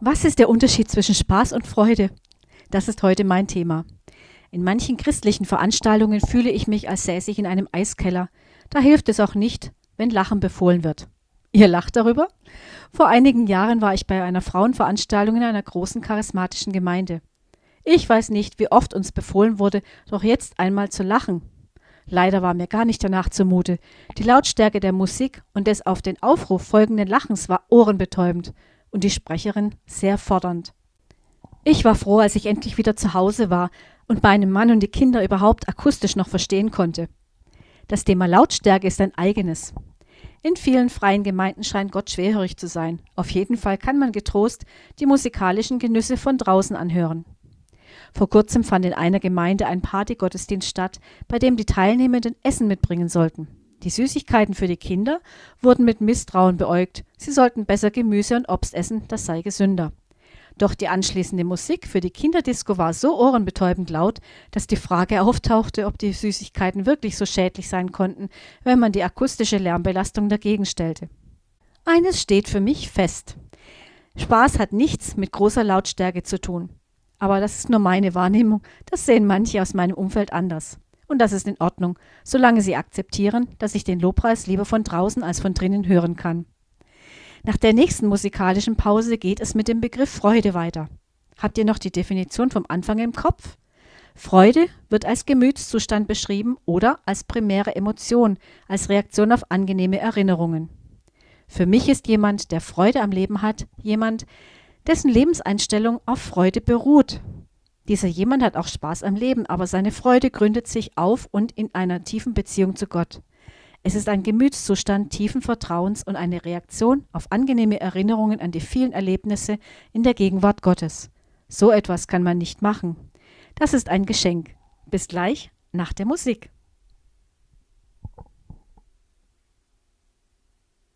Was ist der Unterschied zwischen Spaß und Freude? Das ist heute mein Thema. In manchen christlichen Veranstaltungen fühle ich mich, als säße ich in einem Eiskeller. Da hilft es auch nicht, wenn Lachen befohlen wird. Ihr lacht darüber? Vor einigen Jahren war ich bei einer Frauenveranstaltung in einer großen charismatischen Gemeinde. Ich weiß nicht, wie oft uns befohlen wurde, doch jetzt einmal zu lachen. Leider war mir gar nicht danach zumute. Die Lautstärke der Musik und des auf den Aufruf folgenden Lachens war ohrenbetäubend und die Sprecherin sehr fordernd. Ich war froh, als ich endlich wieder zu Hause war und meinen Mann und die Kinder überhaupt akustisch noch verstehen konnte. Das Thema Lautstärke ist ein eigenes. In vielen freien Gemeinden scheint Gott schwerhörig zu sein. Auf jeden Fall kann man getrost die musikalischen Genüsse von draußen anhören. Vor kurzem fand in einer Gemeinde ein Partygottesdienst statt, bei dem die Teilnehmenden Essen mitbringen sollten. Die Süßigkeiten für die Kinder wurden mit Misstrauen beäugt. Sie sollten besser Gemüse und Obst essen, das sei gesünder. Doch die anschließende Musik für die Kinderdisco war so ohrenbetäubend laut, dass die Frage auftauchte, ob die Süßigkeiten wirklich so schädlich sein konnten, wenn man die akustische Lärmbelastung dagegen stellte. Eines steht für mich fest. Spaß hat nichts mit großer Lautstärke zu tun. Aber das ist nur meine Wahrnehmung, das sehen manche aus meinem Umfeld anders. Und das ist in Ordnung, solange sie akzeptieren, dass ich den Lobpreis lieber von draußen als von drinnen hören kann. Nach der nächsten musikalischen Pause geht es mit dem Begriff Freude weiter. Habt ihr noch die Definition vom Anfang im Kopf? Freude wird als Gemütszustand beschrieben oder als primäre Emotion, als Reaktion auf angenehme Erinnerungen. Für mich ist jemand, der Freude am Leben hat, jemand, dessen Lebenseinstellung auf Freude beruht. Dieser jemand hat auch Spaß am Leben, aber seine Freude gründet sich auf und in einer tiefen Beziehung zu Gott. Es ist ein Gemütszustand tiefen Vertrauens und eine Reaktion auf angenehme Erinnerungen an die vielen Erlebnisse in der Gegenwart Gottes. So etwas kann man nicht machen. Das ist ein Geschenk. Bis gleich nach der Musik.